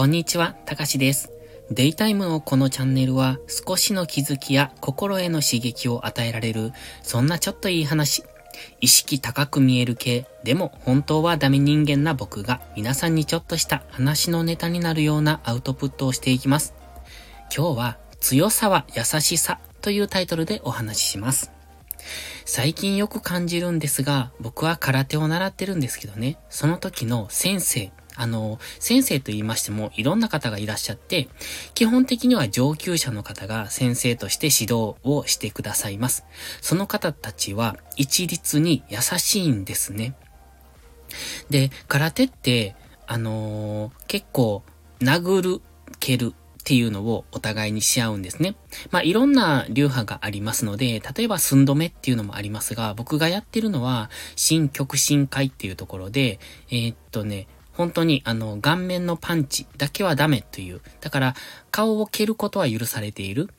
こんにちは、たかしです。デイタイムのこのチャンネルは少しの気づきや心への刺激を与えられる、そんなちょっといい話。意識高く見える系、でも本当はダメ人間な僕が皆さんにちょっとした話のネタになるようなアウトプットをしていきます。今日は強さは優しさというタイトルでお話しします。最近よく感じるんですが、僕は空手を習ってるんですけどね、その時の先生、あの、先生と言いましてもいろんな方がいらっしゃって、基本的には上級者の方が先生として指導をしてくださいます。その方たちは一律に優しいんですね。で、空手って、あのー、結構、殴る、蹴る、っていうのをお互いにし合うんですね。まあ、いろんな流派がありますので、例えば寸止めっていうのもありますが、僕がやってるのは、新極真会っていうところで、えー、っとね、本当にあの顔面のパンチだけはダメという。だから顔を蹴ることは許されている。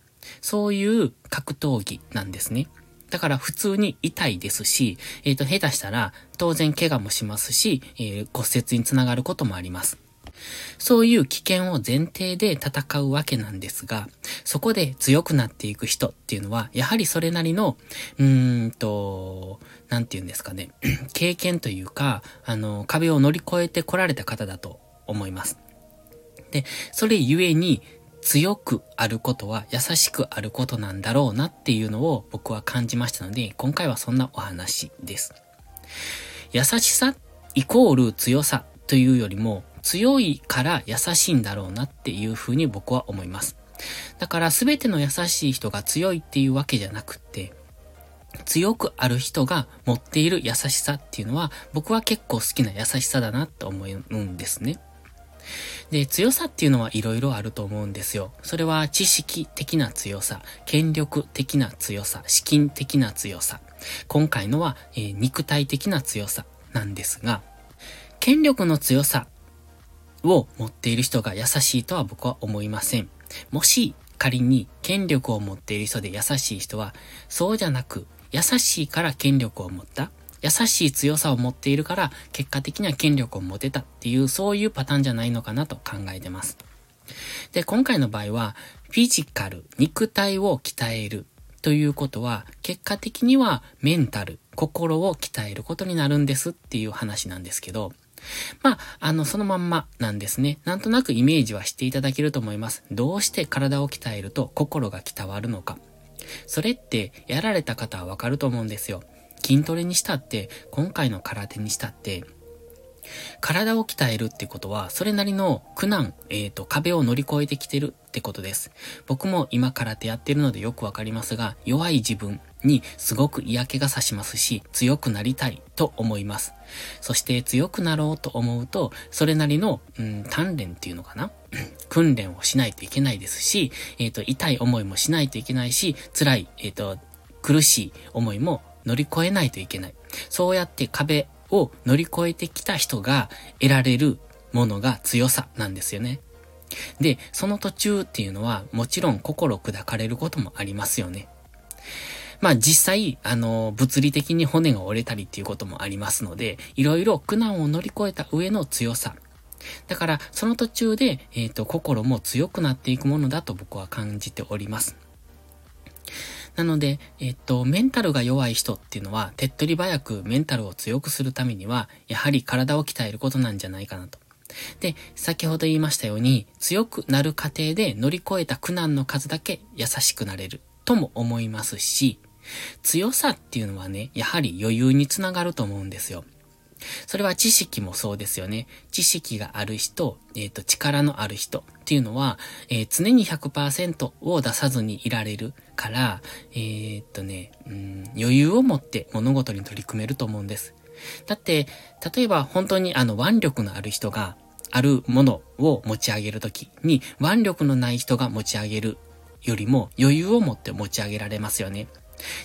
そういう格闘技なんですね。だから普通に痛いですし、えっ、ー、と、下手したら当然怪我もしますし、えー、骨折につながることもあります。そういう危険を前提で戦うわけなんですが、そこで強くなっていく人っていうのは、やはりそれなりの、うーんと、なんて言うんですかね、経験というか、あの、壁を乗り越えて来られた方だと思います。で、それゆえに、強くあることは優しくあることなんだろうなっていうのを僕は感じましたので、今回はそんなお話です。優しさイコール強さというよりも、強いから優しいんだろうなっていうふうに僕は思います。だから全ての優しい人が強いっていうわけじゃなくって、強くある人が持っている優しさっていうのは僕は結構好きな優しさだなって思うんですね。で、強さっていうのは色々あると思うんですよ。それは知識的な強さ、権力的な強さ、資金的な強さ。今回のは、えー、肉体的な強さなんですが、権力の強さを持っている人が優しいとは僕は思いません。もし仮に権力を持っている人で優しい人は、そうじゃなく、優しいから権力を持った。優しい強さを持っているから、結果的には権力を持てたっていう、そういうパターンじゃないのかなと考えてます。で、今回の場合は、フィジカル、肉体を鍛えるということは、結果的にはメンタル、心を鍛えることになるんですっていう話なんですけど、まあ、あの、そのまんまなんですね。なんとなくイメージはしていただけると思います。どうして体を鍛えると心が鍛わるのか。それって、やられた方はわかると思うんですよ。筋トレにしたって、今回の空手にしたって、体を鍛えるってことは、それなりの苦難、えっ、ー、と、壁を乗り越えてきてるってことです。僕も今空手やってるのでよくわかりますが、弱い自分にすごく嫌気がさしますし、強くなりたいと思います。そして強くなろうと思うと、それなりの、うん、鍛錬っていうのかな？訓練をしないといけないですし、えっ、ー、と、痛い思いもしないといけないし、辛い、えっ、ー、と、苦しい思いも乗り越えないといけない。そうやって壁を乗り越えてきた人が得られるものが強さなんですよね。で、その途中っていうのはもちろん心砕かれることもありますよね。まあ実際、あの、物理的に骨が折れたりっていうこともありますので、いろいろ苦難を乗り越えた上の強さ。だから、その途中で、えっ、ー、と、心も強くなっていくものだと僕は感じております。なので、えっと、メンタルが弱い人っていうのは、手っ取り早くメンタルを強くするためには、やはり体を鍛えることなんじゃないかなと。で、先ほど言いましたように、強くなる過程で乗り越えた苦難の数だけ優しくなれるとも思いますし、強さっていうのはね、やはり余裕につながると思うんですよ。それは知識もそうですよね。知識がある人、えっ、ー、と、力のある人っていうのは、えー、常に100%を出さずにいられるから、えー、っとね、うん、余裕を持って物事に取り組めると思うんです。だって、例えば本当にあの腕力のある人が、あるものを持ち上げるときに、腕力のない人が持ち上げるよりも余裕を持って持ち上げられますよね。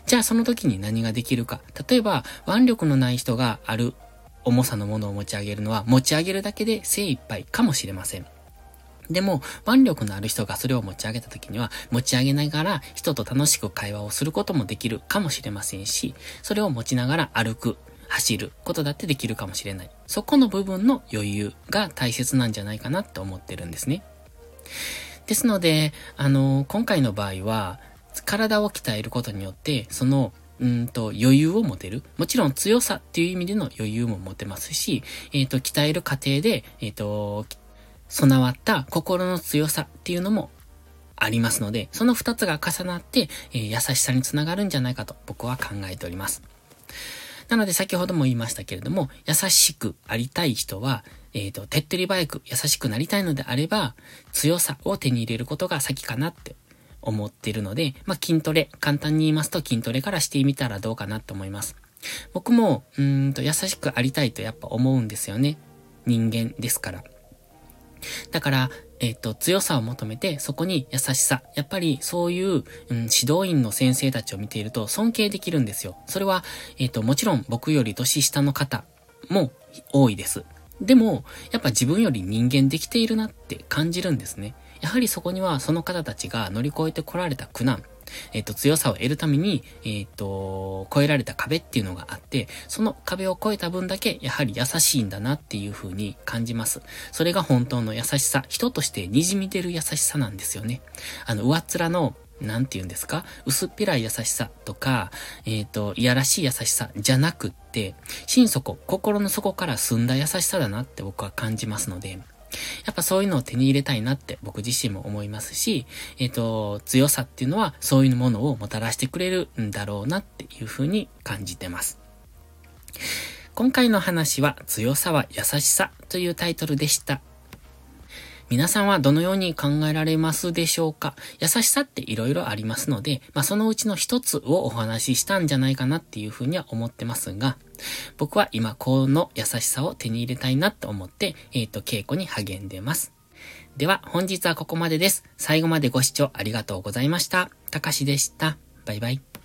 じゃあその時に何ができるか。例えば、腕力のない人がある重さのものを持ち上げるのは持ち上げるだけで精一杯かもしれません。でも、腕力のある人がそれを持ち上げた時には、持ち上げながら人と楽しく会話をすることもできるかもしれませんし、それを持ちながら歩く、走ることだってできるかもしれない。そこの部分の余裕が大切なんじゃないかなって思ってるんですね。ですので、あの、今回の場合は、体を鍛えることによって、その、うんと、余裕を持てる。もちろん強さっていう意味での余裕も持てますし、えっ、ー、と、鍛える過程で、えっ、ー、と、備わった心の強さっていうのもありますので、その二つが重なって、えー、優しさにつながるんじゃないかと僕は考えております。なので先ほども言いましたけれども、優しくありたい人は、えっ、ー、と、手っ取り早く優しくなりたいのであれば、強さを手に入れることが先かなって思ってるので、まあ、筋トレ、簡単に言いますと筋トレからしてみたらどうかなと思います。僕も、うんと優しくありたいとやっぱ思うんですよね。人間ですから。だから、えっ、と、強さを求めて、そこに優しさ。やっぱり、そういう、うん、指導員の先生たちを見ていると、尊敬できるんですよ。それは、えっ、と、もちろん、僕より年下の方も多いです。でも、やっぱ自分より人間できているなって感じるんですね。やはりそこには、その方たちが乗り越えてこられた苦難、えっ、と、強さを得るために、えっ、と、超えられた壁っていうのがあって、その壁を越えた分だけ、やはり優しいんだなっていう風に感じます。それが本当の優しさ、人として滲み出る優しさなんですよね。あの、上っ面のなんて言うんですか薄っぺらい優しさとか、えっ、ー、と、いやらしい優しさじゃなくって、心底、心の底から澄んだ優しさだなって僕は感じますので、やっぱそういうのを手に入れたいなって僕自身も思いますし、えっ、ー、と、強さっていうのはそういうものをもたらしてくれるんだろうなっていうふうに感じてます。今回の話は強さは優しさというタイトルでした。皆さんはどのように考えられますでしょうか？優しさって色々ありますので、まあ、そのうちの一つをお話ししたんじゃないかなっていうふうには思ってますが、僕は今この優しさを手に入れたいなと思って、えっ、ー、と、稽古に励んでます。では、本日はここまでです。最後までご視聴ありがとうございました。たかしでした。バイバイ。